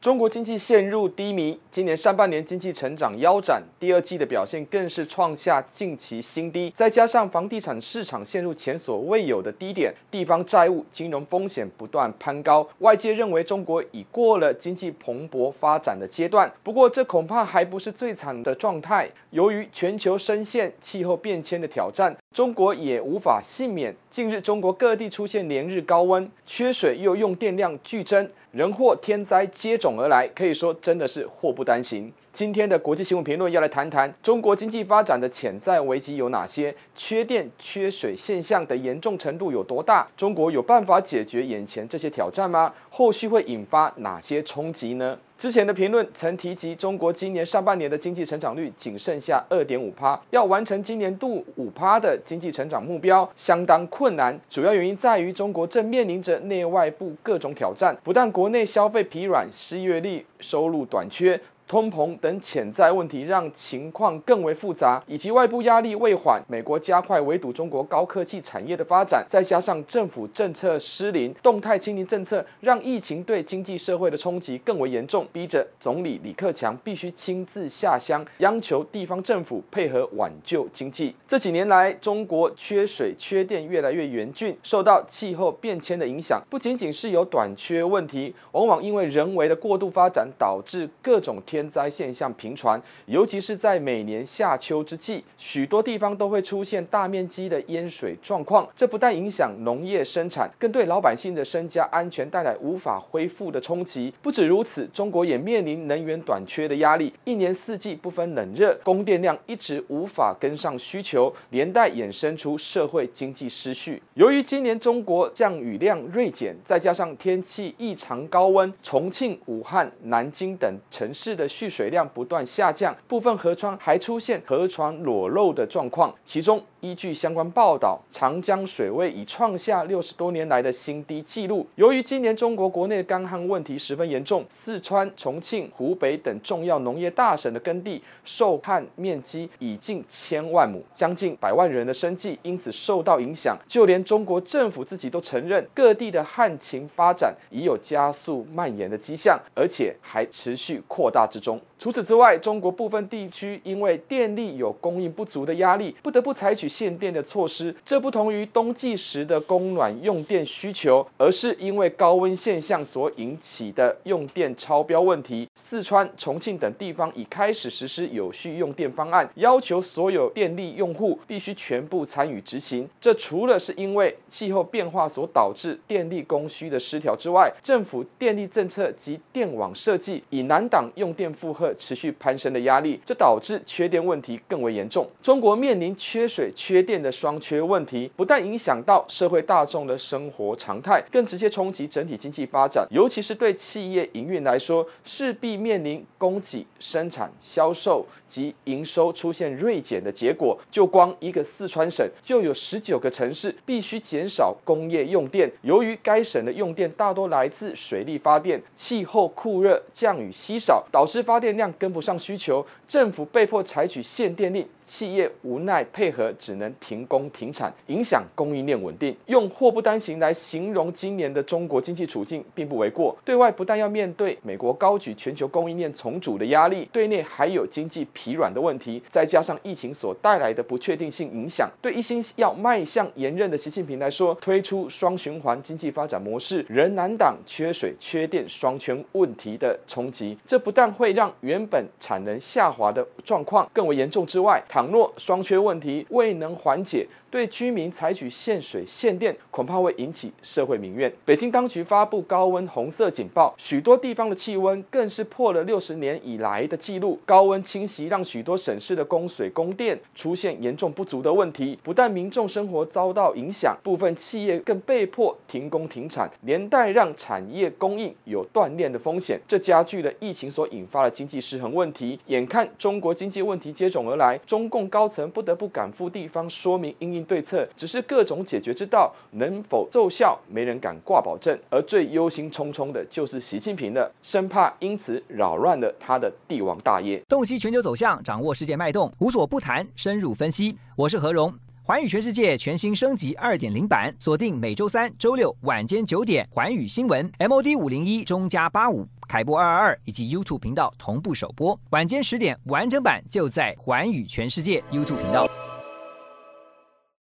中国经济陷入低迷，今年上半年经济成长腰斩，第二季的表现更是创下近期新低。再加上房地产市场陷入前所未有的低点，地方债务、金融风险不断攀高，外界认为中国已过了经济蓬勃发展的阶段。不过，这恐怕还不是最惨的状态。由于全球深陷气候变迁的挑战，中国也无法幸免。近日，中国各地出现连日高温、缺水，又用电量剧增。人祸天灾接踵而来，可以说真的是祸不单行。今天的国际新闻评论要来谈谈中国经济发展的潜在危机有哪些？缺电、缺水现象的严重程度有多大？中国有办法解决眼前这些挑战吗？后续会引发哪些冲击呢？之前的评论曾提及，中国今年上半年的经济成长率仅剩下二点五趴，要完成今年度五趴的经济成长目标相当困难。主要原因在于中国正面临着内外部各种挑战，不但国内消费疲软、失业率、收入短缺。通膨等潜在问题让情况更为复杂，以及外部压力未缓，美国加快围堵中国高科技产业的发展，再加上政府政策失灵，动态清零政策让疫情对经济社会的冲击更为严重，逼着总理李克强必须亲自下乡，央求地方政府配合挽救经济。这几年来，中国缺水、缺电越来越严峻，受到气候变迁的影响，不仅仅是有短缺问题，往往因为人为的过度发展导致各种天。天灾现象频传，尤其是在每年夏秋之际，许多地方都会出现大面积的淹水状况。这不但影响农业生产，更对老百姓的身家安全带来无法恢复的冲击。不止如此，中国也面临能源短缺的压力，一年四季不分冷热，供电量一直无法跟上需求，连带衍生出社会经济失序。由于今年中国降雨量锐减，再加上天气异常高温，重庆、武汉、南京等城市的蓄水量不断下降，部分河床还出现河床裸露的状况，其中。依据相关报道，长江水位已创下六十多年来的新低纪录。由于今年中国国内的干旱问题十分严重，四川、重庆、湖北等重要农业大省的耕地受旱面积已近千万亩，将近百万人的生计因此受到影响。就连中国政府自己都承认，各地的旱情发展已有加速蔓延的迹象，而且还持续扩大之中。除此之外，中国部分地区因为电力有供应不足的压力，不得不采取限电的措施。这不同于冬季时的供暖用电需求，而是因为高温现象所引起的用电超标问题。四川、重庆等地方已开始实施有序用电方案，要求所有电力用户必须全部参与执行。这除了是因为气候变化所导致电力供需的失调之外，政府电力政策及电网设计以难挡用电负荷。持续攀升的压力，这导致缺电问题更为严重。中国面临缺水、缺电的双缺问题，不但影响到社会大众的生活常态，更直接冲击整体经济发展。尤其是对企业营运来说，势必面临供给、生产、销售及营收出现锐减的结果。就光一个四川省，就有十九个城市必须减少工业用电。由于该省的用电大多来自水力发电，气候酷热、降雨稀少，导致发电。量量跟不上需求，政府被迫采取限电令，企业无奈配合，只能停工停产，影响供应链稳定。用祸不单行来形容今年的中国经济处境，并不为过。对外不但要面对美国高举全球供应链重组的压力，对内还有经济疲软的问题，再加上疫情所带来的不确定性影响，对一心要迈向连任的习近平来说，推出双循环经济发展模式，仍难挡缺水、缺电双圈问题的冲击。这不但会让原本产能下滑的状况更为严重之外，倘若双缺问题未能缓解，对居民采取限水限电，恐怕会引起社会民怨。北京当局发布高温红色警报，许多地方的气温更是破了六十年以来的记录。高温侵袭让许多省市的供水供电出现严重不足的问题，不但民众生活遭到影响，部分企业更被迫停工停产，连带让产业供应有断链的风险。这加剧了疫情所引发的经济失衡问题。眼看中国经济问题接踵而来，中共高层不得不赶赴地方说明因应。对策只是各种解决之道，能否奏效，没人敢挂保证。而最忧心忡忡的就是习近平了，生怕因此扰乱了他的帝王大业。洞悉全球走向，掌握世界脉动，无所不谈，深入分析。我是何荣。寰宇全世界全新升级二点零版，锁定每周三、周六晚间九点，寰宇新闻 MOD 五零一中加八五凯播二二二以及 YouTube 频道同步首播，晚间十点完整版就在寰宇全世界 YouTube 频道。